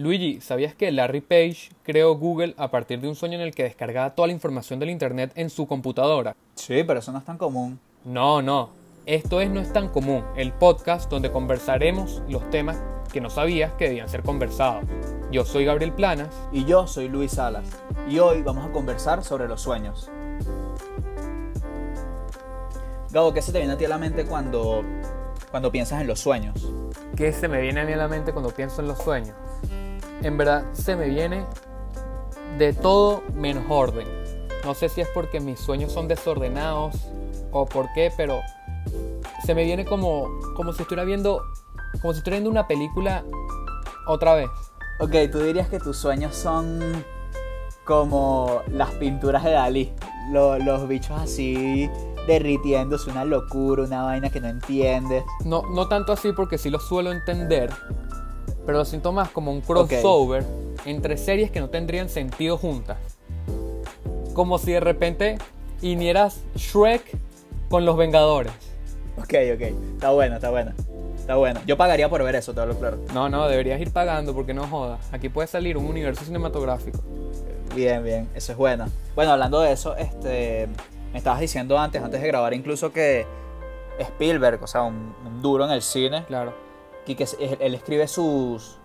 Luigi, ¿sabías que Larry Page creó Google a partir de un sueño en el que descargaba toda la información del Internet en su computadora? Sí, pero eso no es tan común. No, no. Esto es No es tan común, el podcast donde conversaremos los temas que no sabías que debían ser conversados. Yo soy Gabriel Planas. Y yo soy Luis Salas. Y hoy vamos a conversar sobre los sueños. Gabo, ¿qué se te viene a ti a la mente cuando, cuando piensas en los sueños? ¿Qué se me viene a mí a la mente cuando pienso en los sueños? En verdad se me viene de todo menos orden. No sé si es porque mis sueños son desordenados o por qué, pero se me viene como, como si estuviera viendo como si estuviera viendo una película otra vez. Ok, tú dirías que tus sueños son como las pinturas de Dalí. los bichos así derritiéndose, una locura, una vaina que no entiendes. No, no tanto así porque sí lo suelo entender, pero lo siento más como un crossover entre series que no tendrían sentido juntas. Como si de repente vinieras Shrek con los Vengadores. Ok, ok, está bueno, está bueno. Está bueno. Yo pagaría por ver eso, te hablo claro. No, no, deberías ir pagando porque no jodas. Aquí puede salir un universo cinematográfico. Bien, bien, eso es bueno. Bueno, hablando de eso, este, me estabas diciendo antes, antes de grabar incluso que Spielberg, o sea, un, duro en el cine. Claro. Y que él escribe sus,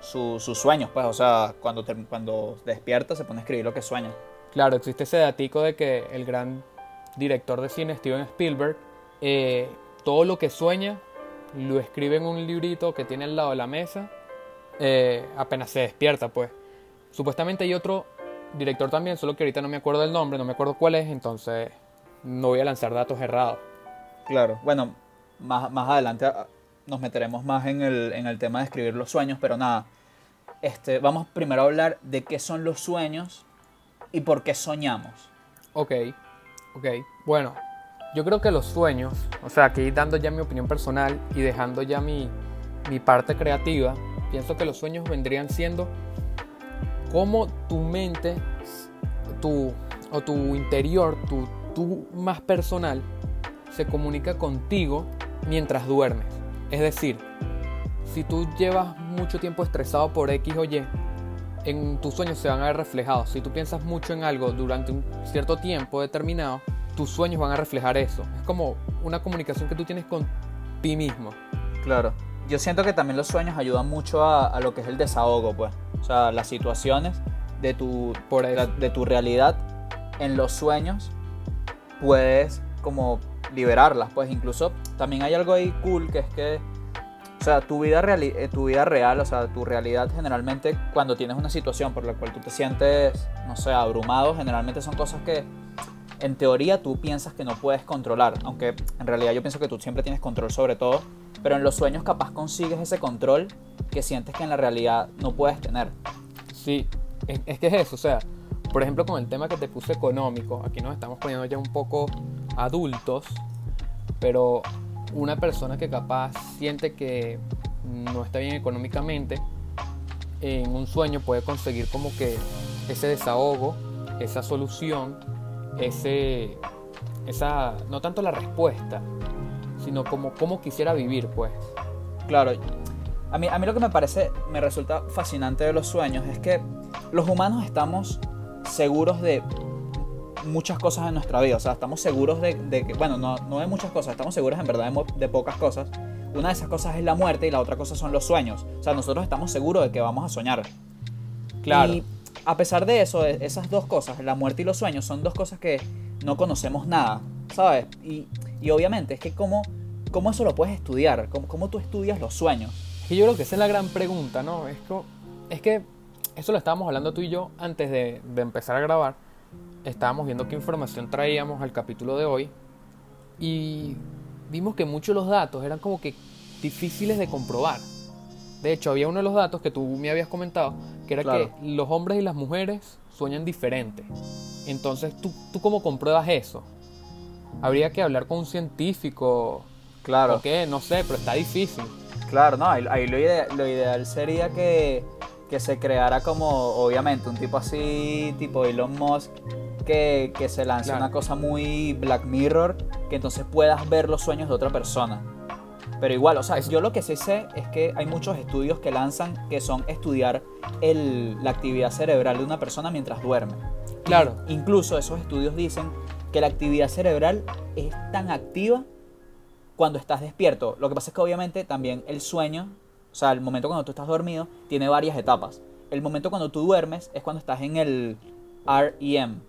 sus, sueños, pues, o sea, cuando, cuando despierta se pone a escribir lo que sueña. Claro, existe ese datico de que el gran director de cine Steven Spielberg, eh, todo lo que sueña lo escribe en un librito que tiene al lado de la mesa eh, apenas se despierta, pues. Supuestamente hay otro director también, solo que ahorita no me acuerdo del nombre, no me acuerdo cuál es, entonces no voy a lanzar datos errados. Claro, bueno, más, más adelante ah, nos meteremos más en el, en el tema de escribir los sueños, pero nada, este, vamos primero a hablar de qué son los sueños y por qué soñamos. Ok, ok, bueno, yo creo que los sueños, o sea, aquí dando ya mi opinión personal y dejando ya mi, parte creativa, pienso que los sueños vendrían siendo como tu mente, tu, o tu interior, tu tú más personal, se comunica contigo mientras duermes. Es decir, si tú llevas mucho tiempo estresado por X o Y, en tus sueños se van a ver reflejados. Si tú piensas mucho en algo durante un cierto tiempo determinado, tus sueños van a reflejar eso. Es como una comunicación que tú tienes con ti mismo. Claro. Yo siento que también los sueños ayudan mucho a, lo que es el desahogo, pues. O sea, las situaciones de tu, Por de tu realidad en los sueños puedes como liberarlas, pues incluso también hay algo ahí cool que es que, o sea, tu vida, real, eh, tu vida real, o sea, tu realidad generalmente cuando tienes una situación por la cual tú te sientes, no sé, abrumado, generalmente son cosas que en teoría tú piensas que no puedes controlar, aunque en realidad yo pienso que tú siempre tienes control sobre todo, pero en los sueños capaz consigues ese control que sientes que en la realidad no puedes tener. Sí, es, que es eso, o sea, por ejemplo con el tema que te puse económico, aquí nos estamos poniendo ya un poco adultos, pero una persona que capaz siente que no está bien económicamente, en un sueño puede conseguir como que ese desahogo, esa solución ese, esa, no tanto la respuesta, sino como cómo quisiera vivir, pues. Claro, a mí, a mí lo que me parece, me resulta fascinante de los sueños es que los humanos estamos seguros de muchas cosas en nuestra vida, o sea, estamos seguros de, que, bueno, no, no, de muchas cosas, estamos seguros en verdad de, pocas cosas. Una de esas cosas es la muerte y la otra cosa son los sueños. O sea, nosotros estamos seguros de que vamos a soñar. Claro a pesar de eso, e, esas dos cosas, la muerte y los sueños, son dos cosas que no conocemos nada, ¿sabes? Y, obviamente es que cómo, cómo eso lo puedes estudiar, cómo, cómo tú estudias los sueños. Y yo creo que esa es la gran pregunta, ¿no? Es que, es que eso lo estábamos hablando tú y yo antes de, de empezar a grabar. Estábamos viendo qué información traíamos al capítulo de hoy y vimos que muchos de los datos eran como que difíciles de comprobar. De hecho, había uno de los datos que tú me habías comentado, que era que los hombres y las mujeres sueñan diferente. Entonces, ¿tú, ¿tú cómo compruebas eso? Habría que hablar con un científico. Claro. ¿O qué? No sé, pero está difícil. Claro, no, ahí, lo, ideal, sería que, se creara como, obviamente, un tipo así, tipo Elon Musk, que, se lance una cosa muy Black Mirror, que entonces puedas ver los sueños de otra persona. Pero igual, o sea, yo lo que sí sé es que hay muchos estudios que lanzan que son estudiar el, la actividad cerebral de una persona mientras duerme. Claro. Incluso esos estudios dicen que la actividad cerebral es tan activa cuando estás despierto. Lo que pasa es que obviamente también el sueño, o sea, el momento cuando tú estás dormido, tiene varias etapas. El momento cuando tú duermes es cuando estás en el REM,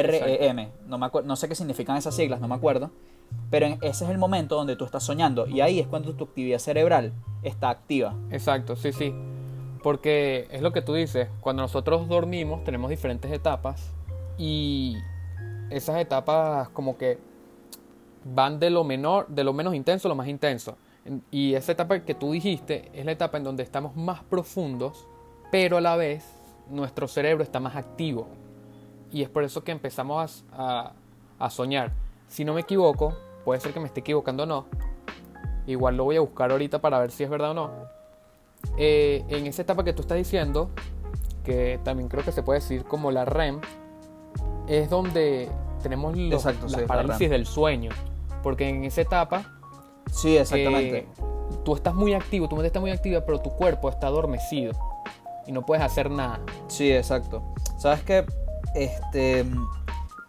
REM, no, me no sé qué significan esas siglas, no me acuerdo, pero ese es el momento donde tú estás soñando y ahí es cuando tu actividad cerebral está activa. Exacto, sí, sí. Porque es lo que tú dices, cuando nosotros dormimos tenemos diferentes etapas y esas etapas como que van de lo menor, de lo menos intenso a lo más intenso. Y esa etapa que tú dijiste es la etapa en donde estamos más profundos, pero a la vez nuestro cerebro está más activo. Y es por eso que empezamos a, soñar. Si no me equivoco, puede ser que me esté equivocando o no. Igual lo voy a buscar ahorita para ver si es verdad o no. Eh, en esa etapa que tú estás diciendo, que también creo que se puede decir como la REM, es donde tenemos los, las parálisis del sueño. Porque en esa etapa. Sí, exactamente. Eh, tú estás muy activo, tu mente está muy activa, pero tu cuerpo está adormecido. Y no puedes hacer nada. Sí, exacto. ¿Sabes qué? Este.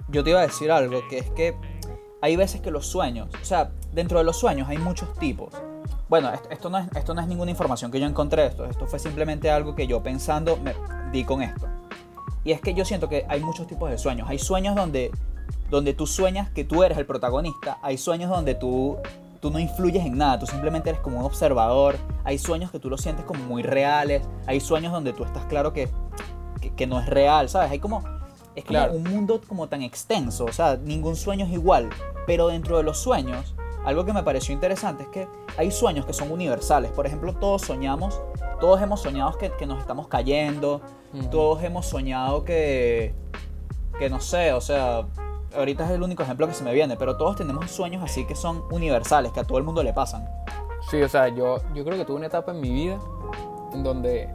Yo te iba a decir algo, que es que hay veces que los sueños, o sea, dentro de los sueños hay muchos tipos. Bueno, esto, no, es, esto no es ninguna información que yo encontré, esto, esto fue simplemente algo que yo pensando me di con esto. Y es que yo siento que hay muchos tipos de sueños. Hay sueños donde donde tú sueñas que tú eres el protagonista. Hay sueños donde tú, tú no influyes en nada, tú simplemente eres como un observador. Hay sueños que tú los sientes como muy reales. Hay sueños donde tú estás claro que, que, no es real, ¿sabes? Hay como, es como un mundo como tan extenso, o sea, ningún sueño es igual. Pero dentro de los sueños, algo que me pareció interesante es que hay sueños que son universales. Por ejemplo, todos soñamos, todos hemos soñado que, que nos estamos cayendo, todos hemos soñado que, que no sé, o sea, ahorita es el único ejemplo que se me viene, pero todos tenemos sueños así que son universales, que a todo el mundo le pasan. Sí, o sea, yo, yo creo que tuve una etapa en mi vida en donde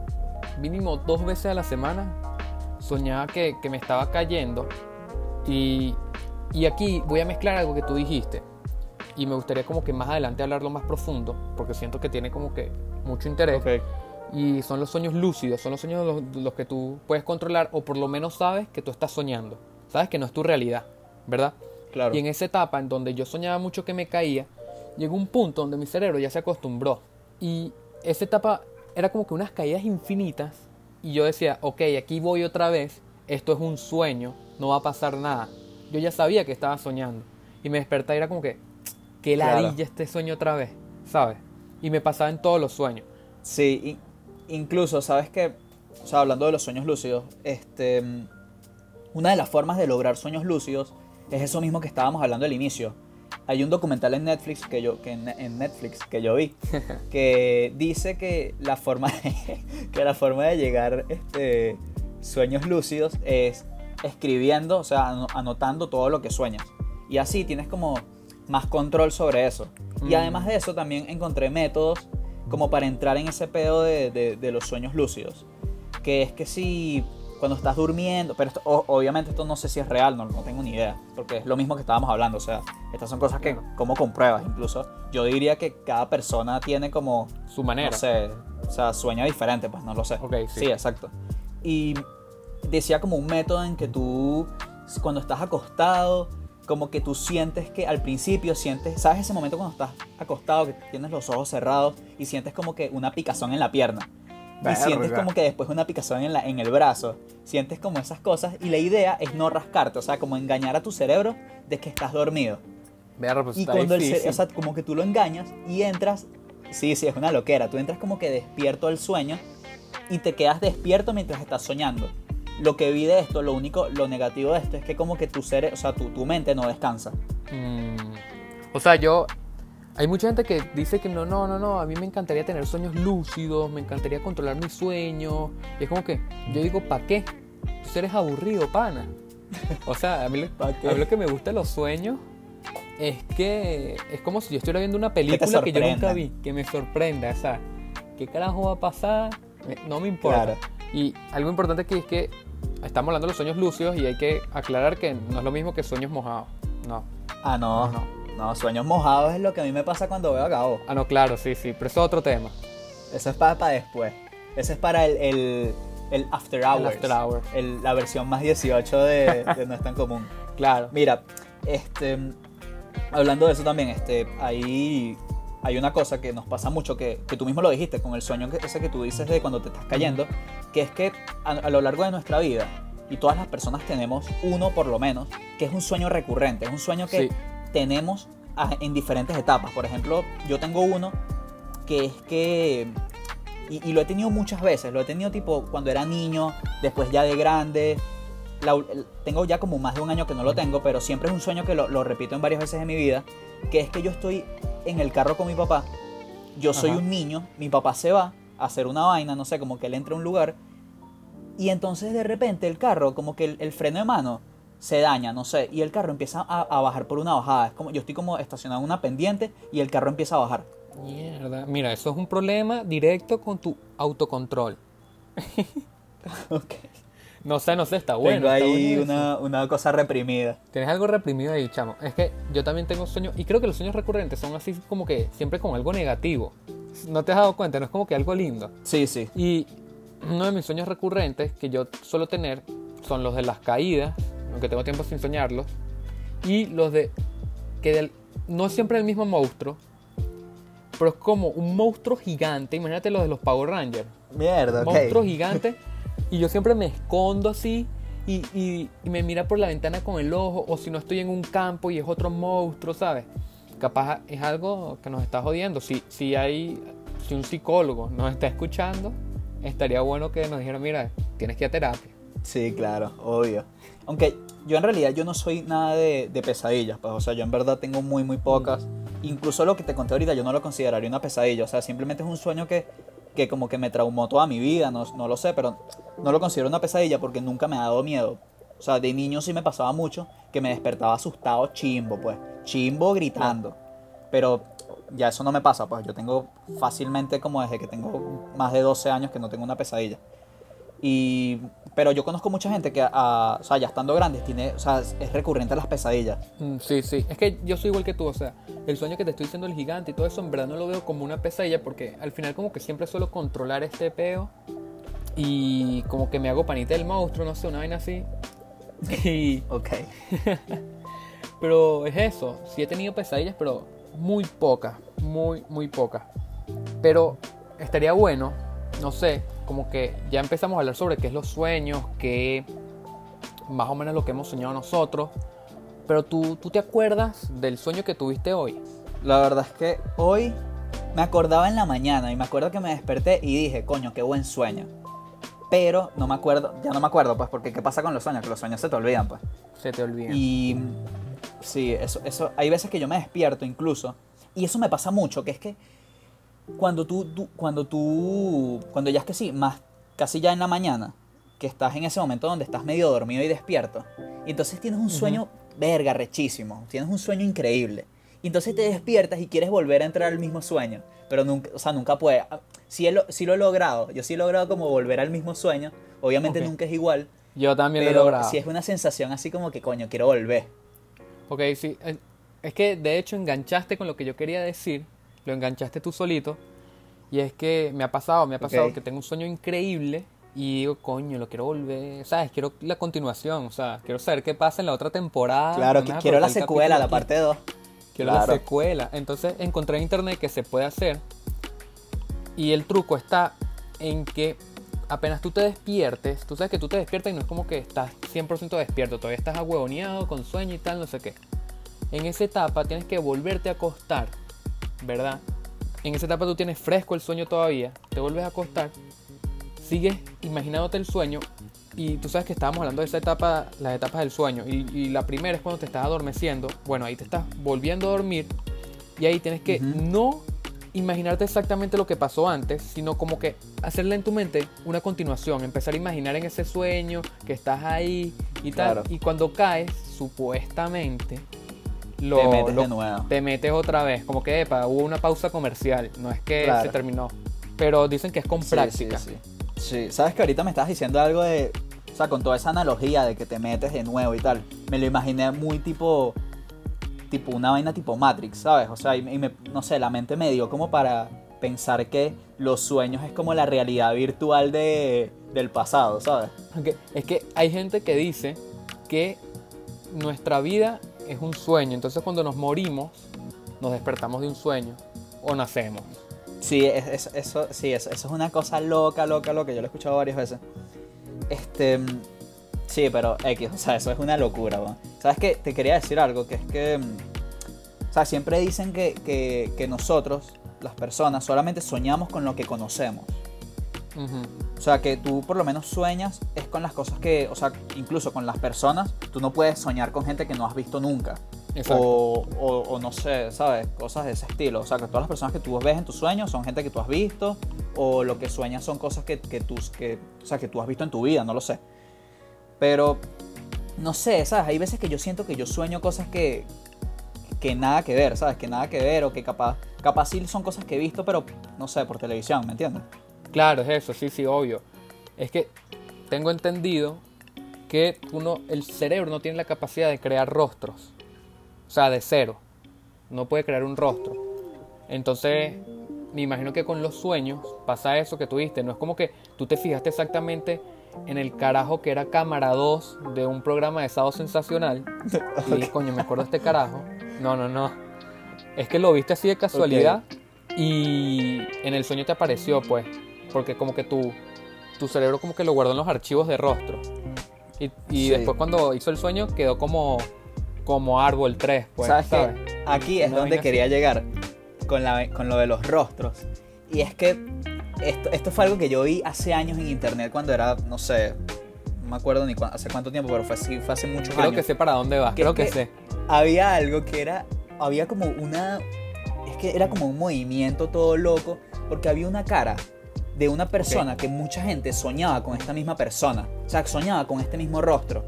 mínimo dos veces a la semana soñaba que, me estaba cayendo y, y, aquí voy a mezclar algo que tú dijiste y me gustaría como que más adelante hablarlo más profundo porque siento que tiene como que mucho interés. Y son los sueños lúcidos, son los sueños los, los que tú puedes controlar o por lo menos sabes que tú estás soñando, sabes que no es tu realidad. ¿verdad? Claro. Y en esa etapa en donde yo soñaba mucho que me caía, llegó un punto donde mi cerebro ya se acostumbró. Y esa etapa era como que unas caídas infinitas. Y yo decía, ok, aquí voy otra vez, esto es un sueño, no va a pasar nada. Yo ya sabía que estaba soñando. Y me desperté y era como que, qué ladilla este sueño otra vez, ¿sabes? Y me pasaba en todos los sueños. Sí, incluso, ¿sabes qué? O sea, hablando de los sueños lúcidos, este, una de las formas de lograr sueños lúcidos es eso mismo que estábamos hablando al inicio. Hay un documental en Netflix que yo, que en, Netflix que yo vi que dice que la forma de, que la forma de llegar este, sueños lúcidos es escribiendo, o sea, anotando todo lo que sueñas. Y así tienes como más control sobre eso. Y mm. además de eso también encontré métodos como para entrar en ese pedo de, de los sueños lúcidos. Que es que si cuando estás durmiendo, pero obviamente esto no sé si es real, no, no, tengo ni idea, porque es lo mismo que estábamos hablando, o sea, estas son cosas que como compruebas, incluso yo diría que cada persona tiene como su manera, no sé, o sea, sueña diferente, pues no lo sé. Ok, sí. sí, exacto. Y decía como un método en que tú, cuando estás acostado, como que tú sientes que al principio sientes, ¿sabes ese momento cuando estás acostado, que tienes los ojos cerrados y sientes como que una picazón en la pierna? Y sientes como que después una picazón en, la, en el brazo, sientes como esas cosas y la idea es no rascarte, o sea, como engañar a tu cerebro de que estás dormido. Pues y cuando el o sea, como que tú lo engañas y entras, sí, sí, es una loquera, tú entras como que despierto del sueño y te quedas despierto mientras estás soñando. Lo que vi de esto, lo único, lo negativo de esto es que como que tu cerebro, o sea, tu, tu mente no descansa. Mm. O sea, yo hay mucha gente que dice que no, no, no, no, a mí me encantaría tener sueños lúcidos, me encantaría controlar mis sueños. Y es como que yo digo, ¿para qué? Tú eres aburrido, pana. O sea, a mí, lo que me gusta de los sueños es que es como si yo estuviera viendo una película que, yo nunca vi, que me sorprenda. O sea, ¿qué carajo va a pasar? No me importa. Y algo importante aquí es que estamos hablando de los sueños lúcidos y hay que aclarar que no es lo mismo que sueños mojados. No. Ah, no. no. No, sueños mojados es lo que a mí me pasa cuando veo a Gabo. Ah, no, claro, sí, sí, pero eso es otro tema. Eso es para, para después. Eso es para el, el, After Hours. El after hour. la versión más 18 de, de No es tan común. Claro. Mira, este, hablando de eso también, este, ahí hay una cosa que nos pasa mucho, que, que, tú mismo lo dijiste, con el sueño ese que tú dices de cuando te estás cayendo, que es que a, lo largo de nuestra vida, y todas las personas tenemos uno por lo menos, que es un sueño recurrente, es un sueño que tenemos en diferentes etapas. Por ejemplo, yo tengo uno que es que, y, lo he tenido muchas veces, lo he tenido tipo cuando era niño, después ya de grande, tengo ya como más de un año que no lo tengo, pero siempre es un sueño que lo, repito en varias veces en mi vida, que es que yo estoy en el carro con mi papá, yo soy un niño, mi papá se va a hacer una vaina, no sé, como que él entra a un lugar, y entonces de repente el carro, como que el, freno de mano se daña, no sé, y el carro empieza a, bajar por una bajada, es como yo estoy como estacionado en una pendiente y el carro empieza a bajar. Mierda, mira, eso es un problema directo con tu autocontrol. ok. No sé, no sé, está bueno. Tengo ahí una, cosa reprimida. Tienes algo reprimido ahí, chamo. Es que yo también tengo sueños, y creo que los sueños recurrentes son así como que siempre con algo negativo. ¿No te has dado cuenta? No es como que algo lindo. Sí, sí. Y uno de mis sueños recurrentes que yo suelo tener son los de las caídas, aunque tengo tiempo sin soñarlos, y los de que no siempre el mismo monstruo, pero es como un monstruo gigante. Imagínate los de los Power Rangers. Mierda, Monstruo gigante y yo siempre me escondo así y, me mira por la ventana con el ojo, o si no estoy en un campo y es otro monstruo, ¿sabes? Capaz es algo que nos está jodiendo. Si, si hay, si un psicólogo nos está escuchando, estaría bueno que nos dijera, mira, tienes que ir a terapia. Sí, claro, obvio. Aunque yo en realidad yo no soy nada de, pesadillas, pues, o sea, yo en verdad tengo muy, muy pocas. Incluso lo que te conté ahorita yo no lo consideraría una pesadilla, o sea, simplemente es un sueño que que como que me traumó toda mi vida, no, no lo sé, pero no lo considero una pesadilla porque nunca me ha dado miedo. O sea, de niño sí me pasaba mucho que me despertaba asustado, chimbo, pues. Chimbo gritando. Pero ya eso no me pasa, pues yo tengo fácilmente como desde que tengo más de 12 años que no tengo una pesadilla. Y, pero yo conozco mucha gente que, o sea, ya estando grandes, tiene, o sea, es recurrente a las pesadillas. Mm, sí, sí. Es que yo soy igual que tú, o sea, el sueño que te estoy diciendo el gigante y todo eso, en verdad no lo veo como una pesadilla porque al final como que siempre suelo controlar este peo y como que me hago panita del monstruo, no sé, una vaina así. Y... ok. pero es eso, sí he tenido pesadillas, pero muy pocas, muy, muy pocas. Pero estaría bueno, no sé, como que ya empezamos a hablar sobre qué es los sueños, qué más o menos lo que hemos soñado nosotros. Pero tú, tú te acuerdas del sueño que tuviste hoy. La verdad es que hoy me acordaba en la mañana y me acuerdo que me desperté y dije, coño, qué buen sueño. Pero no me acuerdo, ya no me acuerdo, pues, porque ¿qué pasa con los sueños? Que los sueños se te olvidan, pues. Se te olvidan. Y sí, eso, eso, hay veces que yo me despierto incluso, y eso me pasa mucho, que es que cuando tú, cuando tú, cuando ya es que sí, más casi ya en la mañana, que estás en ese momento donde estás medio dormido y despierto, y entonces tienes un sueño, verga, rechísimo, tienes un sueño increíble, y entonces te despiertas y quieres volver a entrar al mismo sueño, pero nunca, o sea, nunca puedes. Si lo, lo he logrado, yo sí he logrado como volver al mismo sueño, obviamente nunca es igual. Yo también lo he logrado. Si es una sensación así como que, coño, quiero volver. Ok, sí. Es que de hecho enganchaste con lo que yo quería decir, lo enganchaste tú solito. Y es que me ha pasado, me ha pasado que tengo un sueño increíble y digo, coño, lo quiero volver, ¿sabes? Quiero la continuación, o sea, quiero saber qué pasa en la otra temporada. Claro, quiero la secuela, la parte 2. Quiero la secuela. Entonces encontré en internet que se puede hacer. Y el truco está en que apenas tú te despiertes, tú sabes que tú te despiertas y no es como que estás 100% despierto, todavía estás ahuevoneado, con sueño y tal, no sé qué. En esa etapa tienes que volverte a acostar ¿verdad? En esa etapa tú tienes fresco el sueño todavía, te vuelves a acostar, sigues imaginándote el sueño y tú sabes que estábamos hablando de esa etapa, las etapas del sueño y, la primera es cuando te estás adormeciendo, bueno, ahí te estás volviendo a dormir y ahí tienes que no imaginarte exactamente lo que pasó antes, sino como que hacerle en tu mente una continuación, empezar a imaginar en ese sueño que estás ahí y tal. Y cuando caes, supuestamente, te metes de nuevo. Te metes otra vez. Como que, epa, hubo una pausa comercial. No es que se terminó. Pero dicen que es con práctica. Sí, sí, sabes que ahorita me estás diciendo algo de. O sea, con toda esa analogía de que te metes de nuevo y tal. Me lo imaginé muy tipo. tipo una vaina tipo Matrix, ¿sabes? O sea, y, me, no sé, la mente me dio como para pensar que los sueños es como la realidad virtual de, del pasado, ¿sabes? Es que hay gente que dice que nuestra vida es un sueño, entonces cuando nos morimos, nos despertamos de un sueño o nacemos. Sí, eso, sí, eso, es una cosa loca, loca, loca. Yo lo he escuchado varias veces. Este. Sí, pero X, o sea, eso es una locura, ¿Sabes qué? Te quería decir algo, que es que. O sea, siempre dicen que, que, nosotros, las personas, solamente soñamos con lo que conocemos. O sea, que tú por lo menos sueñas es con las cosas que, o sea, incluso con las personas, tú no puedes soñar con gente que no has visto nunca. O, o, no sé, ¿sabes? Cosas de ese estilo. O sea, que todas las personas que tú ves en tus sueños son gente que tú has visto, o lo que sueñas son cosas que, que, tú, que, o sea, que tú has visto en tu vida, no lo sé. Pero, no sé, ¿sabes? Hay veces que yo siento que yo sueño cosas que, que nada que ver, ¿sabes? Que nada que ver, o que capaz, capaz sí son cosas que he visto, pero no sé, por televisión, ¿me entiendes? Claro, es eso, sí, sí, obvio. Es que tengo entendido que uno, el cerebro no tiene la capacidad de crear rostros. O sea, de cero. No puede crear un rostro. Entonces, me imagino que con los sueños pasa eso que tuviste. No es como que tú te fijaste exactamente en el carajo que era cámara 2 de un programa de estado sensacional. Y coño, me acuerdo de este carajo. No, no, no. Es que lo viste así de casualidad y en el sueño te apareció, pues. Porque como que tu, tu cerebro como que lo guardó en los archivos de rostro. Y, después cuando hizo el sueño quedó como como árbol 3, pues. ¿Sabes, Aquí es donde quería llegar con, la, con lo de los rostros. Y es que esto, esto fue algo que yo vi hace años en internet cuando era, no sé, no me acuerdo ni hace cuánto tiempo, pero fue, fue hace muchos años. Creo que sé para dónde vas, creo que, sé. Había algo que era, había como una, es que era como un movimiento todo loco, porque había una cara de una persona que mucha gente soñaba con esta misma persona, o sea, soñaba con este mismo rostro.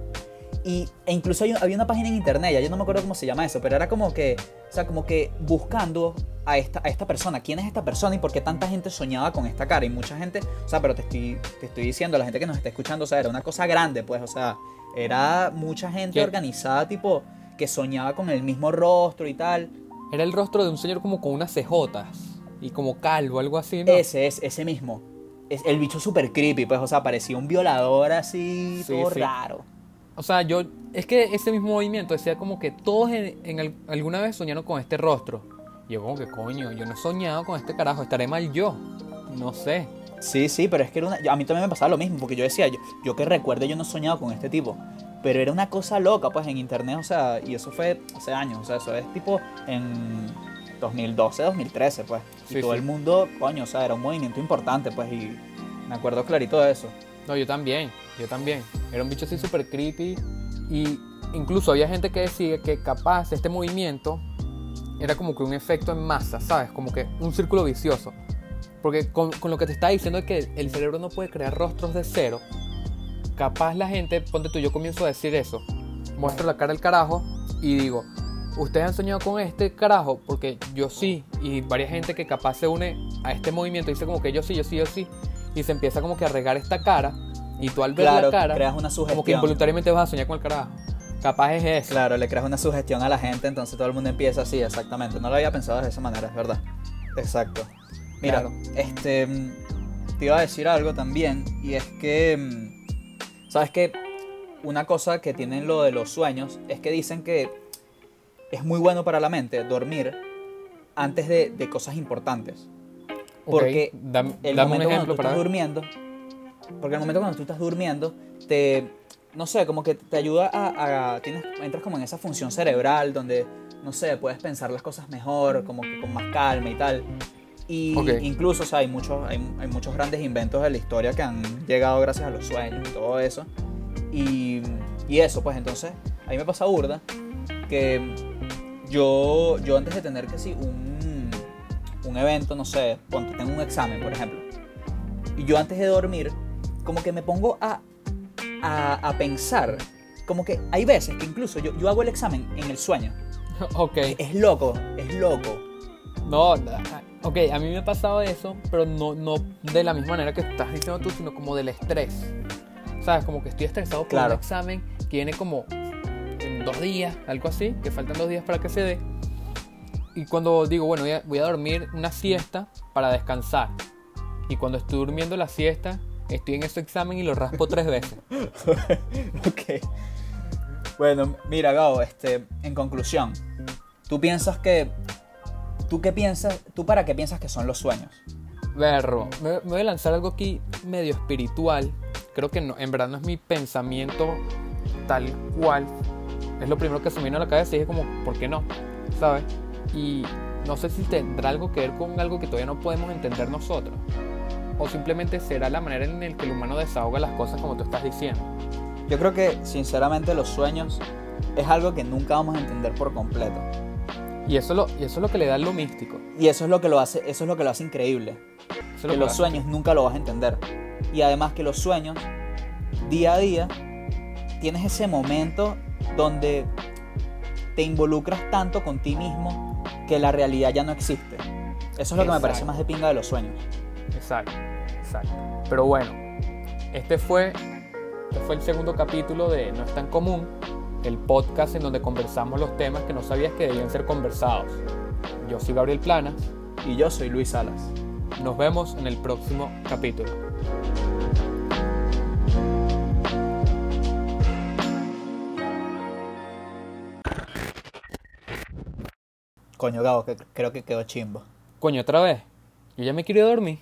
Y, e incluso había una página en internet, ya yo no me acuerdo cómo se llama eso, pero era como que, o sea, como que buscando a esta, a esta persona, quién es esta persona y por qué tanta gente soñaba con esta cara. Y mucha gente, o sea, pero te estoy, te estoy diciendo, la gente que nos está escuchando, o sea, era una cosa grande, pues, o sea, era mucha gente organizada, tipo, que soñaba con el mismo rostro y tal. Era el rostro de un señor como con unas cejotas y como calvo, algo así, ¿no? Ese es, ese mismo. Es el bicho súper creepy, pues, o sea, parecía un violador así, todo raro. O sea, yo. Es que ese mismo movimiento decía como que todos en, alguna vez soñaron con este rostro. Y yo, como que coño, yo no he soñado con este carajo, estaré mal yo. No sé. Sí, sí, pero es que era una, a mí también me pasaba lo mismo, porque yo decía, yo, yo que recuerde, yo no he soñado con este tipo. Pero era una cosa loca, pues, en internet, o sea, y eso fue hace años, o sea, eso es tipo en 2012, 2013, pues. Y todo el mundo, coño, o sea, era un movimiento importante, pues, y me acuerdo clarito de eso. No, yo también, yo también. Era un bicho así súper creepy. Y incluso había gente que decía que capaz este movimiento era como que un efecto en masa, ¿sabes? Como que un círculo vicioso. Porque con, lo que te está diciendo es que el cerebro no puede crear rostros de cero. Capaz la gente, ponte tú, yo comienzo a decir eso. Muestro la cara del carajo y digo, ustedes han soñado con este carajo, porque yo sí, y varias gente que capaz se une a este movimiento dice como que yo sí, yo sí, yo sí, y se empieza como que a regar esta cara y tú al ver la cara creas una sugestión. como que involuntariamente vas a soñar con el carajo. Capaz es eso. Claro, le creas una sugestión a la gente, entonces todo el mundo empieza así, exactamente. No lo había pensado de esa manera, es verdad. Exacto. Mira, este te iba a decir algo también y es que mm, sabes que una cosa que tienen lo de los sueños es que dicen que es muy bueno para la mente dormir antes de, de cosas importantes. Porque el momento cuando tú estás durmiendo, porque el momento cuando tú estás durmiendo, te, no sé, como que te ayuda a, tienes, entras como en esa función cerebral donde, no sé, puedes pensar las cosas mejor, como que con más calma y tal. Y incluso, o sea, hay muchos, hay, hay, muchos grandes inventos de la historia que han llegado gracias a los sueños y todo eso. Y, y eso, pues entonces, a mí me pasa burda que yo, yo antes de tener que sí, un un evento, no sé, ponte, tengo un examen, por ejemplo, y yo antes de dormir, como que me pongo a, a, pensar, como que hay veces que incluso yo, yo hago el examen en el sueño. Ok. Es loco, es loco. No, ok, a mí me ha pasado eso, pero no, no de la misma manera que estás diciendo tú, sino como del estrés. ¿Sabes? Como que estoy estresado por un examen que viene como dos días, algo así, que faltan dos días para que se dé. Y cuando digo, bueno, voy a, voy a dormir una siesta para descansar. Y cuando estoy durmiendo la siesta, estoy en ese examen y lo raspo tres veces. ok. Bueno, mira, Gabo, este, en conclusión, ¿tú piensas que. ¿Tú qué piensas? ¿Tú para qué piensas que son los sueños? Berro, me, voy a lanzar algo aquí medio espiritual. Creo que no, en verdad no es mi pensamiento tal cual. Es lo primero que se me vino a la cabeza y dije como, ¿por qué no? ¿Sabes? Y no sé si tendrá algo que ver con algo que todavía no podemos entender nosotros. O simplemente será la manera en la que el humano desahoga las cosas como tú estás diciendo. Yo creo que sinceramente los sueños es algo que nunca vamos a entender por completo. Y eso, lo, y eso es lo que le da lo místico. Y eso es lo que lo hace, eso es lo que lo hace increíble. que, los sueños nunca lo vas a entender. Y además que los sueños, día a día, tienes ese momento donde te involucras tanto con ti mismo que la realidad ya no existe. Eso es lo que me parece más de pinga de los sueños. Exacto, exacto. Pero bueno, este fue este fue el segundo capítulo de No es tan común, el podcast en donde conversamos los temas que no sabías que debían ser conversados. Yo soy Gabriel Planas. Y yo soy Luis Salas. Nos vemos en el próximo capítulo. Coño, Gabo, que creo que quedó chimbo. Coño, otra vez. Yo ya me quiero dormir.